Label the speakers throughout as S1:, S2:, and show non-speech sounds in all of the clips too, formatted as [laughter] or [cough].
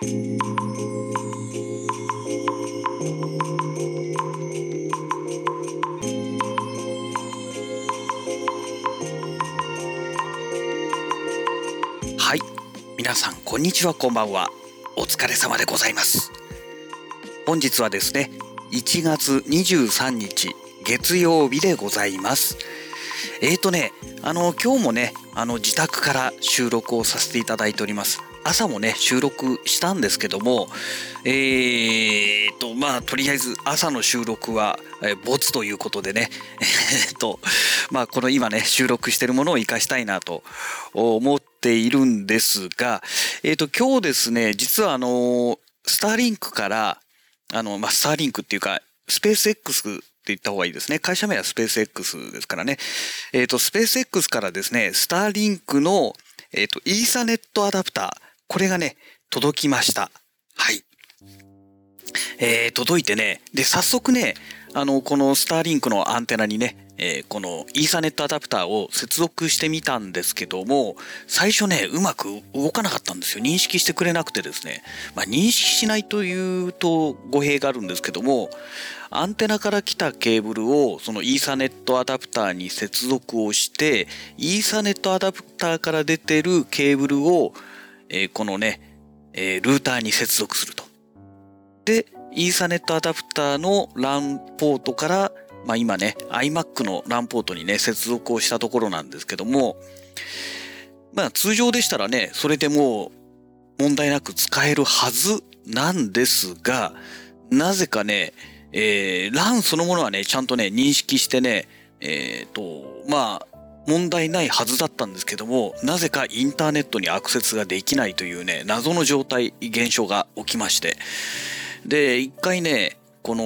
S1: はい。皆さんこんにちはこんばんは。お疲れ様でございます。本日はですね1月23日月曜日でございます。えーとねあの今日もねあの自宅から収録をさせていただいております。朝もね収録したんですけどもえーとまあとりあえず朝の収録は、えー、ボツということでね [laughs] えーとまあこの今ね収録してるものを活かしたいなと思っているんですがえーと今日ですね実はあのスターリンクからあの、まあ、スターリンクっていうかスペース X って言った方がいいですね。会社名はスペース X ですからね。えっ、ー、と、スペース X からですね、スターリンクの、えっ、ー、と、イーサネットアダプター、これがね、届きました。はい。えー、届いてね、で、早速ね、あの、このスターリンクのアンテナにね、えー、このイーサネットアダプターを接続してみたんですけども、最初ね、うまく動かなかったんですよ。認識してくれなくてですね。まあ、認識しないというと語弊があるんですけども、アンテナから来たケーブルをそのイーサネットアダプターに接続をして、イーサネットアダプターから出てるケーブルを、えー、このね、えー、ルーターに接続すると。で、イーサネットアダプターの LAN ポートからまあ今ね、iMac の LAN ポートにね、接続をしたところなんですけども、まあ通常でしたらね、それでもう問題なく使えるはずなんですが、なぜかね、えー、LAN そのものはね、ちゃんとね、認識してね、えっ、ー、と、まあ、問題ないはずだったんですけども、なぜかインターネットにアクセスができないというね、謎の状態、現象が起きまして。で、一回ね、この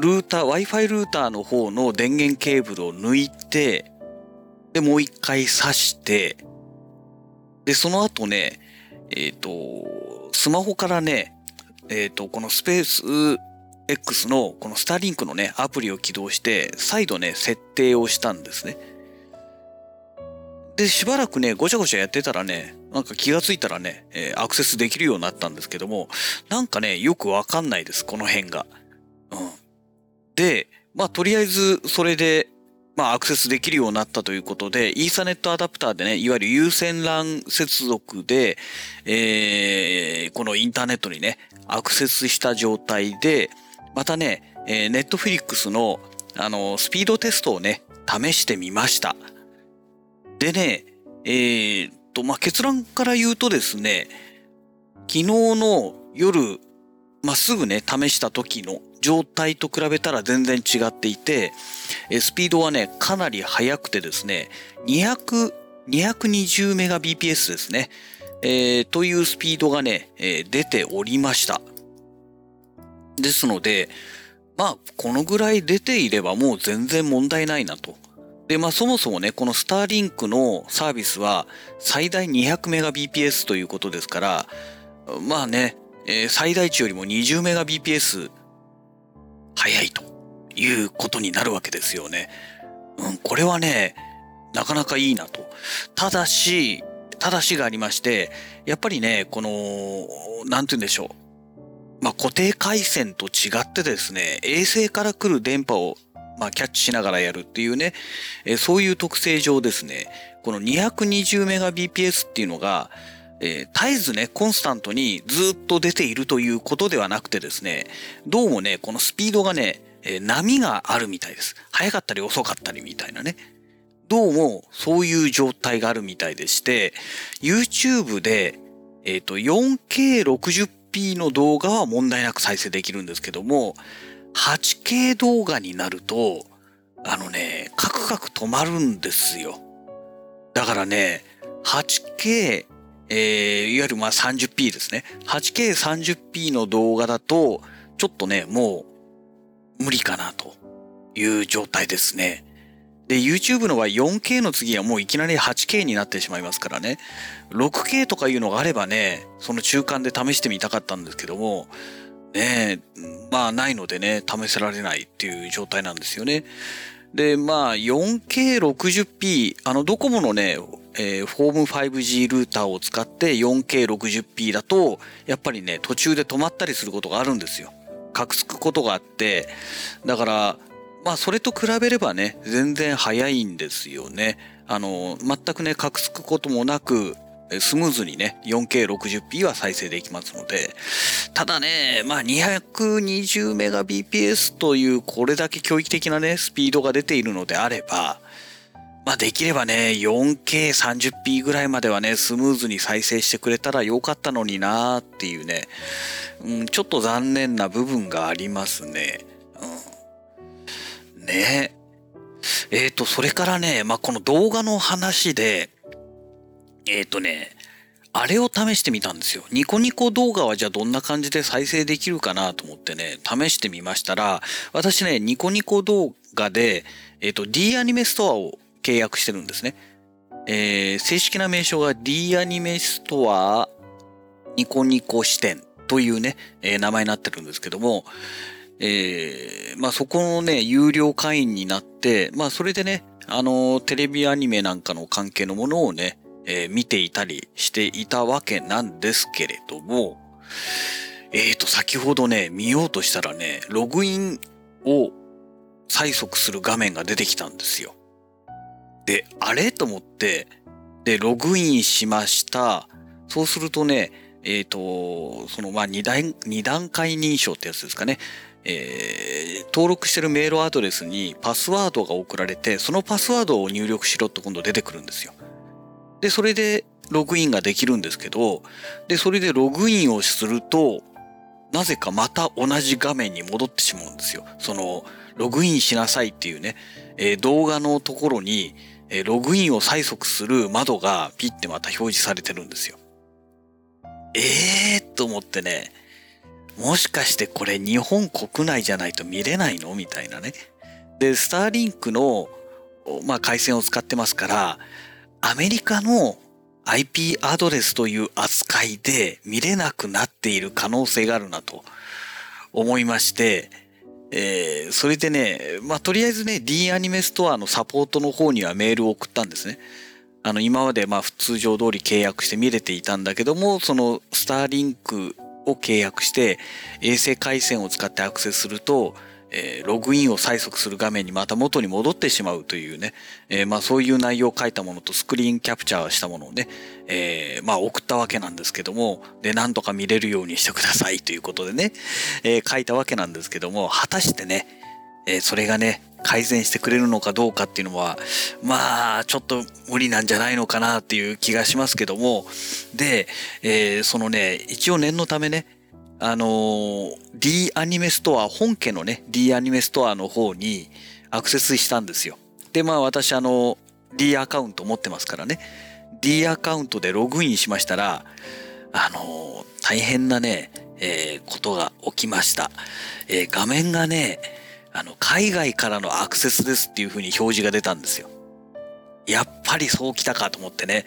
S1: ルーター Wi-Fi ルーターの方の電源ケーブルを抜いてでもう一回挿してでその後ねえっ、ー、とスマホからねえっ、ー、とこのスペース X のこのスターリンクのねアプリを起動して再度ね設定をしたんですねでしばらくねごちゃごちゃやってたらねなんか気がついたらね、えー、アクセスできるようになったんですけどもなんかねよくわかんないですこの辺がうん。で、まあとりあえずそれで、まあアクセスできるようになったということで、イーサネットアダプターでね、いわゆる有線 LAN 接続で、えー、このインターネットにね、アクセスした状態で、またね、え、ネットフリックスの、あの、スピードテストをね、試してみました。でね、えー、と、まあ、結論から言うとですね、昨日の夜、まあ、すぐね、試した時の状態と比べたら全然違っていて、スピードはね、かなり速くてですね、200、220メガ BPS ですね、えー、というスピードがね、えー、出ておりました。ですので、まあ、このぐらい出ていればもう全然問題ないなと。で、まあそもそもね、このスターリンクのサービスは最大200メガ BPS ということですから、まあね、えー、最大値よりも20メガ BPS 早いということになるわけですよね。うん、これはね、なかなかいいなと。ただし、ただしがありまして、やっぱりね、この、なんて言うんでしょう。まあ、固定回線と違ってですね、衛星から来る電波を、まあ、キャッチしながらやるっていうね、えそういう特性上ですね、この 220Mbps っていうのが、えー、絶えずね、コンスタントにずっと出ているということではなくてですね、どうもね、このスピードがね、えー、波があるみたいです。速かったり遅かったりみたいなね。どうもそういう状態があるみたいでして、YouTube で、えっ、ー、と、4K60p の動画は問題なく再生できるんですけども、8K 動画になると、あのね、カクカク止まるんですよ。だからね、8K えー、いわゆるまあ 30p ですね。8K30p の動画だと、ちょっとね、もう無理かなという状態ですね。で、YouTube の場合 4K の次はもういきなり 8K になってしまいますからね。6K とかいうのがあればね、その中間で試してみたかったんですけども、ねえまあないのでね、試せられないっていう状態なんですよね。で、まあ 4K60p、あのドコモのね、えー、フォーム 5G ルーターを使って 4K60p だと、やっぱりね、途中で止まったりすることがあるんですよ。カクつくことがあって、だから、まあそれと比べればね、全然早いんですよね。あの、全くね、カクつくこともなく、スムーズにね、4K60p は再生できますので、ただね、まあ 220Mbps というこれだけ驚異的なね、スピードが出ているのであれば、まあできればね、4K30p ぐらいまではね、スムーズに再生してくれたらよかったのになーっていうね、うん、ちょっと残念な部分がありますね。うん、ねえっ、ー、と、それからね、まあこの動画の話で、えっ、ー、とね、あれを試してみたんですよ。ニコニコ動画はじゃあどんな感じで再生できるかなと思ってね、試してみましたら、私ね、ニコニコ動画で、えっ、ー、と、D アニメストアを契約してるんですね。えー、正式な名称が D アニメストアニコニコ視点というね、えー、名前になってるんですけども、えー、まあそこのね、有料会員になって、まあそれでね、あの、テレビアニメなんかの関係のものをね、えー、見ていたりしていたわけなんですけれども、えっ、ー、と、先ほどね、見ようとしたらね、ログインを催促する画面が出てきたんですよ。で、あれ？と思って、で、ログインしました。そうするとね、えっ、ー、と、その、まあ、二段、二段階認証ってやつですかね。えー、登録してるメールアドレスにパスワードが送られて、そのパスワードを入力しろって今度出てくるんですよ。で、それでログインができるんですけど、で、それでログインをすると、なぜかまた同じ画面に戻ってしまうんですよ。その、ログインしなさいっていうね、えー、動画のところに、えー、ログインを催促する窓がピッてまた表示されてるんですよ。ええー、と思ってね、もしかしてこれ日本国内じゃないと見れないの？みたいなね。で、スターリンクの、まあ、回線を使ってますから、アメリカの IP アドレスという扱いで見れなくなっている可能性があるなと思いまして、えー、それでね、まあ、とりあえずね、D アニメストアのサポートの方にはメールを送ったんですね。あの、今までまあ、通常通り契約して見れていたんだけども、その、スターリンクを契約して、衛星回線を使ってアクセスすると、えー、ログインを催促する画面にまた元に戻ってしまうというね、えー、まあそういう内容を書いたものとスクリーンキャプチャーしたものをね、えー、まあ送ったわけなんですけども、で、なんとか見れるようにしてくださいということでね、え、書いたわけなんですけども、果たしてね、え、それがね、改善してくれるのかどうかっていうのは、まあ、ちょっと無理なんじゃないのかなっていう気がしますけども、で、えー、そのね、一応念のためね、あのー、D アニメストア、本家のね、D アニメストアの方にアクセスしたんですよ。で、まあ私あの、D アカウント持ってますからね、D アカウントでログインしましたら、あのー、大変なね、えー、ことが起きました。えー、画面がね、あの、海外からのアクセスですっていう風に表示が出たんですよ。やっぱりそうきたかと思ってね。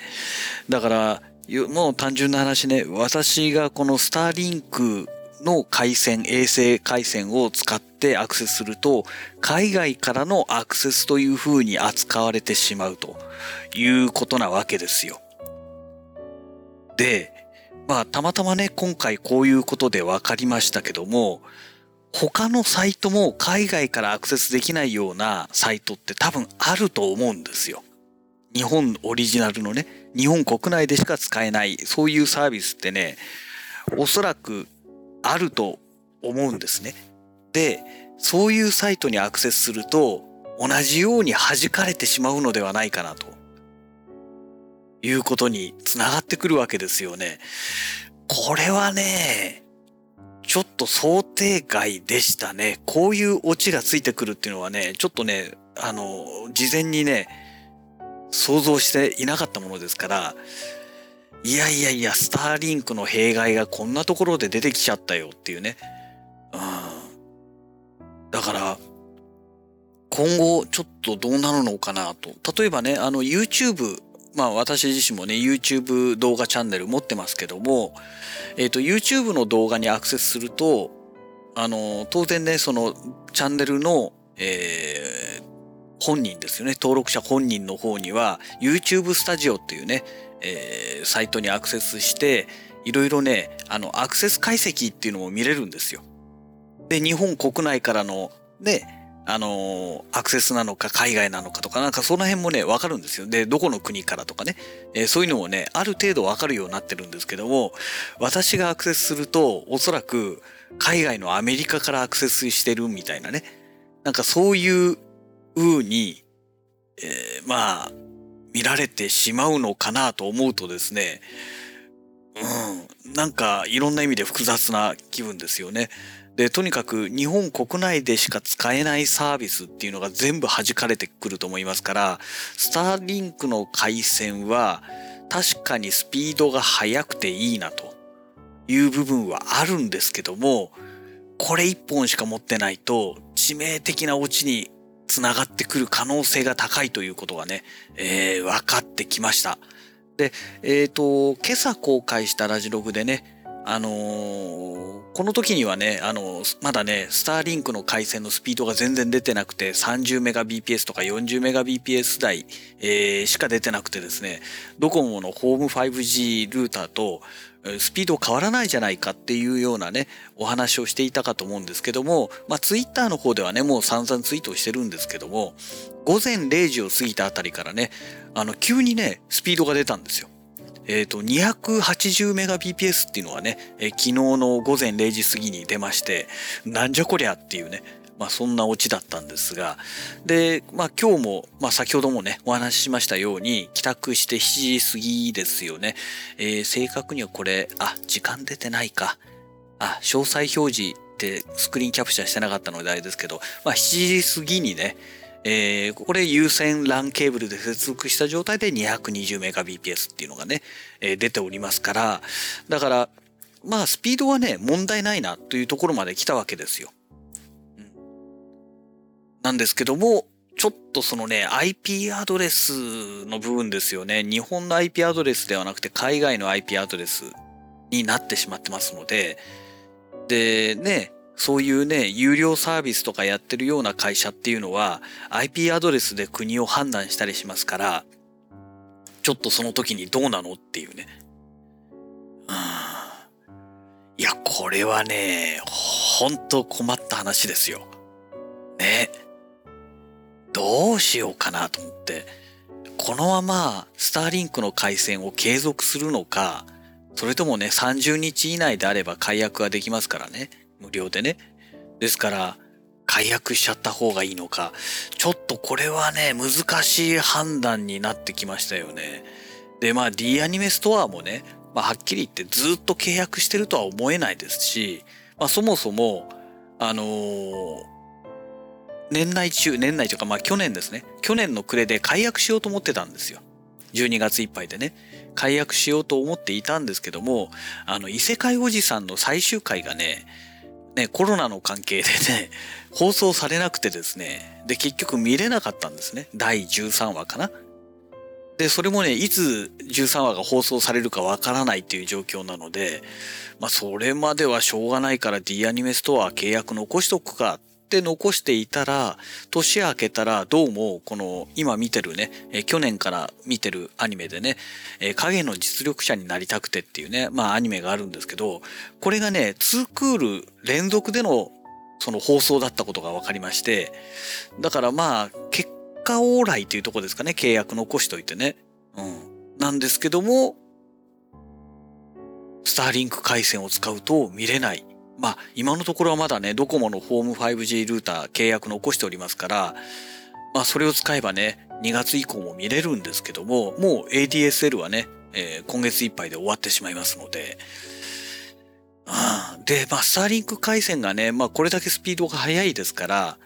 S1: だから、もう単純な話ね、私がこのスターリンクの回線、衛星回線を使ってアクセスすると、海外からのアクセスという風に扱われてしまうということなわけですよ。で、まあ、たまたまね、今回こういうことで分かりましたけども、他のサイトも海外からアクセスできないようなサイトって多分あると思うんですよ。日本オリジナルのね、日本国内でしか使えない、そういうサービスってね、おそらくあると思うんですね。で、そういうサイトにアクセスすると、同じように弾かれてしまうのではないかなと。いうことにつながってくるわけですよね。これはね、ちょっと想定外でしたね。こういうオチがついてくるっていうのはね、ちょっとね、あの、事前にね、想像していなかったものですから、いやいやいや、スターリンクの弊害がこんなところで出てきちゃったよっていうね。うん。だから、今後ちょっとどうなるのかなと。例えばね、あの YouTube、まあ私自身もね、YouTube 動画チャンネル持ってますけども、えっ、ー、と YouTube の動画にアクセスすると、あの、当然ね、そのチャンネルの、えー、本人ですよね。登録者本人の方には YouTube スタジオっていうね、えー、サイトにアクセスして、いろいろね、あの、アクセス解析っていうのも見れるんですよ。で、日本国内からの、ね、あのアクセスなのか海外なのかとかなんかその辺もね、わかるんですよ。で、どこの国からとかね、えー、そういうのもね、ある程度わかるようになってるんですけども、私がアクセスすると、おそらく海外のアメリカからアクセスしてるみたいなね、なんかそういう風に、えー、まあ、見られてしまうのかなと思うとですね、うん、なんかいろんな意味で複雑な気分ですよね。で、とにかく日本国内でしか使えないサービスっていうのが全部弾かれてくると思いますから、スターリンクの回線は確かにスピードが速くていいなという部分はあるんですけども、これ一本しか持ってないと致命的なオチにつながってくる可能性が高いということがね、えー、分かってきました。で、えっ、ー、と、今朝公開したラジログでね、あのー、この時にはね、あのー、まだね、スターリンクの回線のスピードが全然出てなくて、30メガ BPS とか40メガ BPS 台、えー、しか出てなくてですね、ドコモのホーム 5G ルーターと、スピード変わらないじゃないかっていうようなね、お話をしていたかと思うんですけども、まあ、ツイッターの方ではね、もう散々ツイートしてるんですけども、午前0時を過ぎたあたりからね、あの、急にね、スピードが出たんですよ。えっ、ー、と、280メガ BPS っていうのはね、えー、昨日の午前0時過ぎに出まして、なんじゃこりゃっていうね、まあそんなオチだったんですが、で、まあ今日も、まあ先ほどもね、お話ししましたように、帰宅して7時過ぎですよね。えー、正確にはこれ、あ、時間出てないか。あ、詳細表示ってスクリーンキャプチャーしてなかったのであれですけど、まあ7時過ぎにね、えー、これ有線 LAN ケーブルで接続した状態で 220Mbps っていうのがね、えー、出ておりますから、だから、まあスピードはね、問題ないなというところまで来たわけですよ。うん、なんですけども、ちょっとそのね、IP アドレスの部分ですよね。日本の IP アドレスではなくて海外の IP アドレスになってしまってますので、でね、そういうね、有料サービスとかやってるような会社っていうのは IP アドレスで国を判断したりしますから、ちょっとその時にどうなのっていうね。うん、いや、これはね、ほんと困った話ですよ。ね。どうしようかなと思って。このままスターリンクの回線を継続するのか、それともね、30日以内であれば解約ができますからね。無料でね。ですから、解約しちゃった方がいいのか、ちょっとこれはね、難しい判断になってきましたよね。で、まあ D アニメストアもね、まあはっきり言ってずっと契約してるとは思えないですし、まあそもそも、あのー、年内中、年内というかまあ去年ですね。去年の暮れで解約しようと思ってたんですよ。12月いっぱいでね。解約しようと思っていたんですけども、あの、異世界おじさんの最終回がね、ね、コロナの関係でね、[laughs] 放送されなくてですね、で、結局見れなかったんですね。第13話かな。で、それもね、いつ13話が放送されるかわからないっていう状況なので、まあ、それまではしょうがないから D アニメストア契約残しとくかって残していたら、年明けたらどうもこの今見てるね、え去年から見てるアニメでね、え影の実力者になりたくてっていうね、まあアニメがあるんですけど、これがね、2クール連続でのその放送だったことが分かりまして、だからまあ結果往来というとこですかね、契約残しといてね。うん。なんですけども、スターリンク回線を使うと見れない。まあ、今のところはまだね、ドコモのホーム 5G ルーター契約残しておりますから、まあ、それを使えばね、2月以降も見れるんですけども、もう ADSL はね、えー、今月いっぱいで終わってしまいますので、で、まあ、スターリンク回線がね、まあ、これだけスピードが速いですから、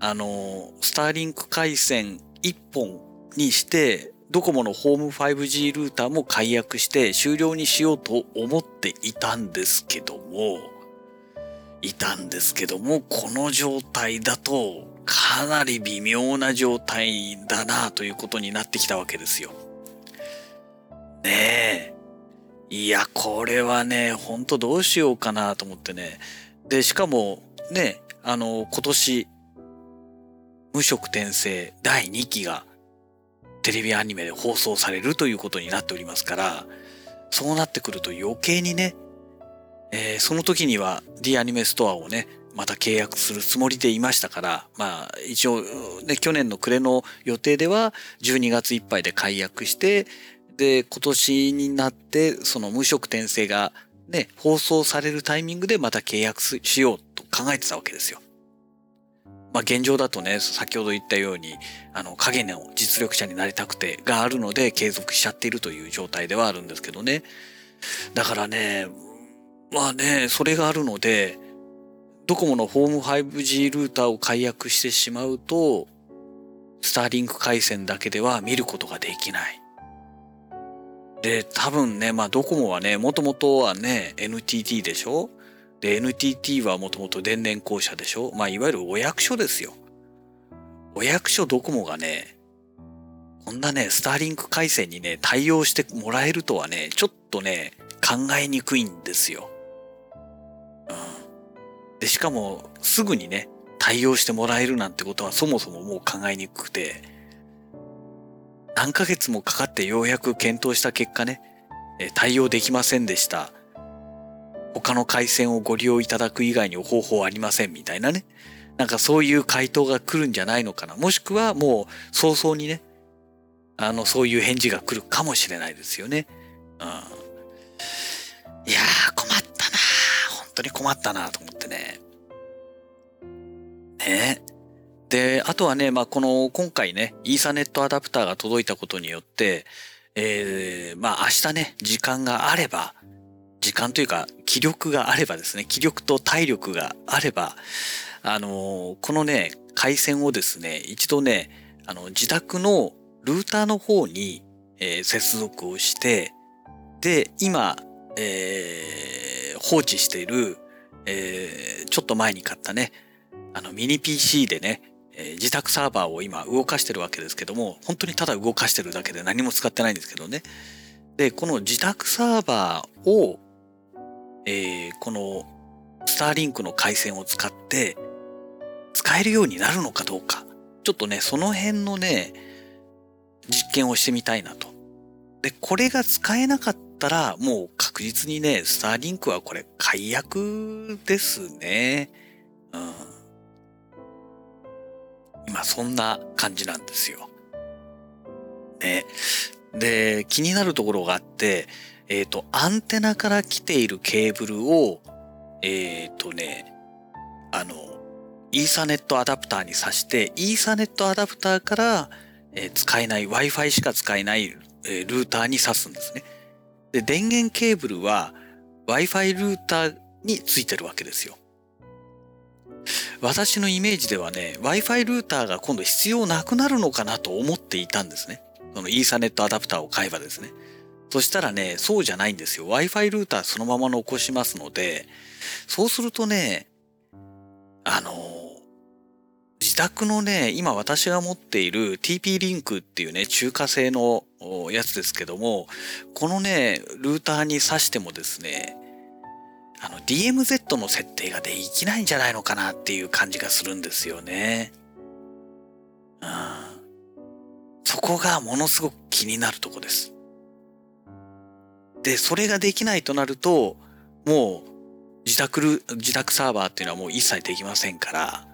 S1: あの、スターリンク回線1本にして、ドコモのホーム 5G ルーターも解約して終了にしようと思っていたんですけども、いたんですけども、この状態だとかなり微妙な状態だなということになってきたわけですよ。ねえ。いや、これはね、ほんとどうしようかなと思ってね。で、しかも、ね、あの、今年、無色転生第2期がテレビアニメで放送されるということになっておりますから、そうなってくると余計にね、えー、その時には D アニメストアをね、また契約するつもりでいましたから、まあ一応ね、去年の暮れの予定では12月いっぱいで解約して、で、今年になってその無色転生がね、放送されるタイミングでまた契約しようと考えてたわけですよ。まあ現状だとね、先ほど言ったように、あの、影の実力者になりたくてがあるので継続しちゃっているという状態ではあるんですけどね。だからね、まあね、それがあるので、ドコモのホーム 5G ルーターを解約してしまうと、スターリンク回線だけでは見ることができない。で、多分ね、まあドコモはね、もともとはね、NTT でしょ？で、NTT はもともと電電公社でしょ？まあいわゆるお役所ですよ。お役所ドコモがね、こんなね、スターリンク回線にね、対応してもらえるとはね、ちょっとね、考えにくいんですよ。で、しかも、すぐにね、対応してもらえるなんてことはそもそももう考えにくくて、何ヶ月もかかってようやく検討した結果ね、対応できませんでした。他の回線をご利用いただく以外に方法ありませんみたいなね。なんかそういう回答が来るんじゃないのかな。もしくはもう早々にね、あの、そういう返事が来るかもしれないですよね。うん。いやー、困ったな本当に困ったなと思ってね。で、あとはね、まあ、この、今回ね、イーサネットアダプターが届いたことによって、えー、まあ、明日ね、時間があれば、時間というか、気力があればですね、気力と体力があれば、あのー、このね、回線をですね、一度ね、あの、自宅のルーターの方に、えー、接続をして、で、今、えー、放置している、えー、ちょっと前に買ったね、あのミニ PC でね、え、自宅サーバーを今動かしてるわけですけども、本当にただ動かしてるだけで何も使ってないんですけどね。で、この自宅サーバーを、えー、このスターリンクの回線を使って使えるようになるのかどうか。ちょっとね、その辺のね、実験をしてみたいなと。で、これが使えなかったら、もう確実にね、スターリンクはこれ解約ですね。うん。今そんな感じなんですよ。ね。で、気になるところがあって、えっ、ー、と、アンテナから来ているケーブルを、えっ、ー、とね、あの、イーサネットアダプターに挿して、イーサネットアダプターから、えー、使えない Wi-Fi しか使えない、えー、ルーターに挿すんですね。で、電源ケーブルは Wi-Fi ルーターについてるわけですよ。私のイメージではね、Wi-Fi ルーターが今度必要なくなるのかなと思っていたんですね。そのイーサネットアダプターを買えばですね。そしたらね、そうじゃないんですよ。Wi-Fi ルーターそのまま残しますので、そうするとね、あの、自宅のね、今私が持っている TP リンクっていうね、中華製のやつですけども、このね、ルーターに挿してもですね、あの DMZ の設定ができないんじゃないのかなっていう感じがするんですよね。うん。そこがものすごく気になるとこです。で、それができないとなると、もう自宅ル、自宅サーバーっていうのはもう一切できませんから、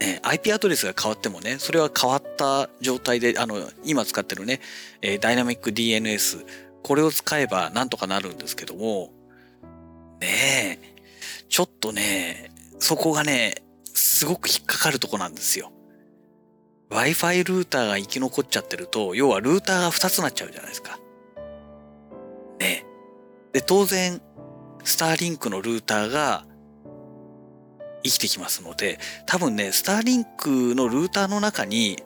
S1: ね、IP アドレスが変わってもね、それは変わった状態で、あの、今使ってるね、え、ダイナミック DNS、これを使えばなんとかなるんですけども、ねえ、ちょっとね、そこがね、すごく引っかかるとこなんですよ。Wi-Fi ルーターが生き残っちゃってると、要はルーターが2つになっちゃうじゃないですか。ねえで、当然、スターリンクのルーターが生きてきますので、多分ね、スターリンクのルーターの中に、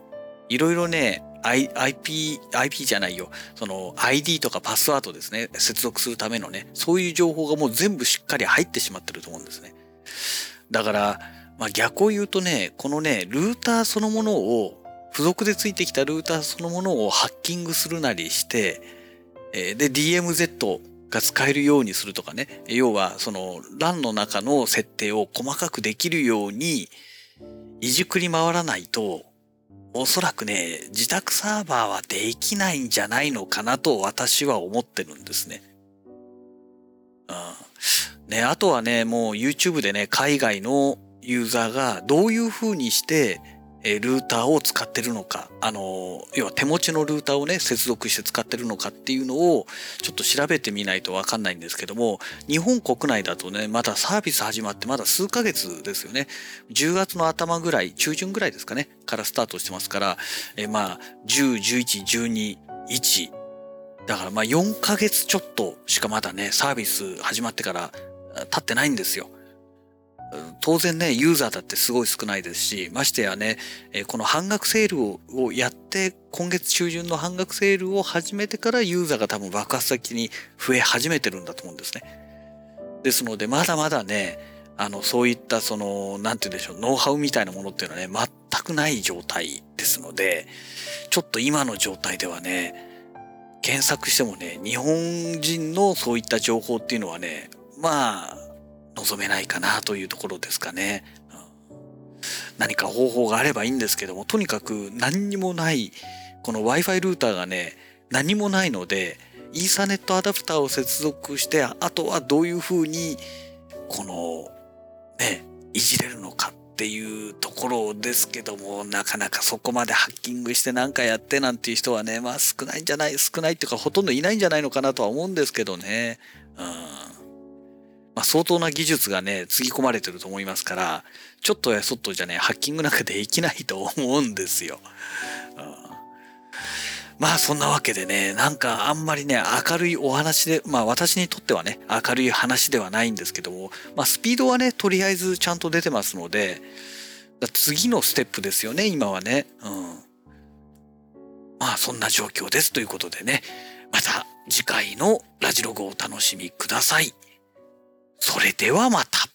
S1: いろいろね、I、IP、IP じゃないよ。その ID とかパスワードですね。接続するためのね。そういう情報がもう全部しっかり入ってしまってると思うんですね。だから、まあ逆を言うとね、このね、ルーターそのものを、付属でついてきたルーターそのものをハッキングするなりして、えで、DMZ が使えるようにするとかね。要は、その LAN の中の設定を細かくできるように、いじくり回らないと、おそらくね、自宅サーバーはできないんじゃないのかなと私は思ってるんですね。うん。ね、あとはね、もう YouTube でね、海外のユーザーがどういう風にしてえルーターを使ってるのか、あの、要は手持ちのルーターをね、接続して使ってるのかっていうのをちょっと調べてみないとわかんないんですけども、日本国内だとね、まだサービス始まってまだ数ヶ月ですよね。10月の頭ぐらい、中旬ぐらいですかね、からスタートしてますから、えまあ、10、11、12、1、だからまあ4ヶ月ちょっとしかまだね、サービス始まってから経ってないんですよ。当然ね、ユーザーだってすごい少ないですし、ましてやね、この半額セールをやって、今月中旬の半額セールを始めてからユーザーが多分爆発的に増え始めてるんだと思うんですね。ですので、まだまだね、あの、そういったその、なんて言うんでしょう、ノウハウみたいなものっていうのはね、全くない状態ですので、ちょっと今の状態ではね、検索してもね、日本人のそういった情報っていうのはね、まあ、望めないかなというところですかね。何か方法があればいいんですけども、とにかく何にもない、この Wi-Fi ルーターがね、何もないので、イーサネットアダプターを接続して、あとはどういうふうに、この、ね、いじれるのかっていうところですけども、なかなかそこまでハッキングして何かやってなんていう人はね、まあ少ないんじゃない、少ないっていうかほとんどいないんじゃないのかなとは思うんですけどね。うんまあ、相当な技術がね、つぎ込まれてると思いますから、ちょっとやそっとじゃね、ハッキングなんかできないと思うんですよ。うん、まあそんなわけでね、なんかあんまりね、明るいお話で、まあ私にとってはね、明るい話ではないんですけども、まあスピードはね、とりあえずちゃんと出てますので、次のステップですよね、今はね。うん。まあそんな状況ですということでね、また次回のラジログをお楽しみください。それではまた。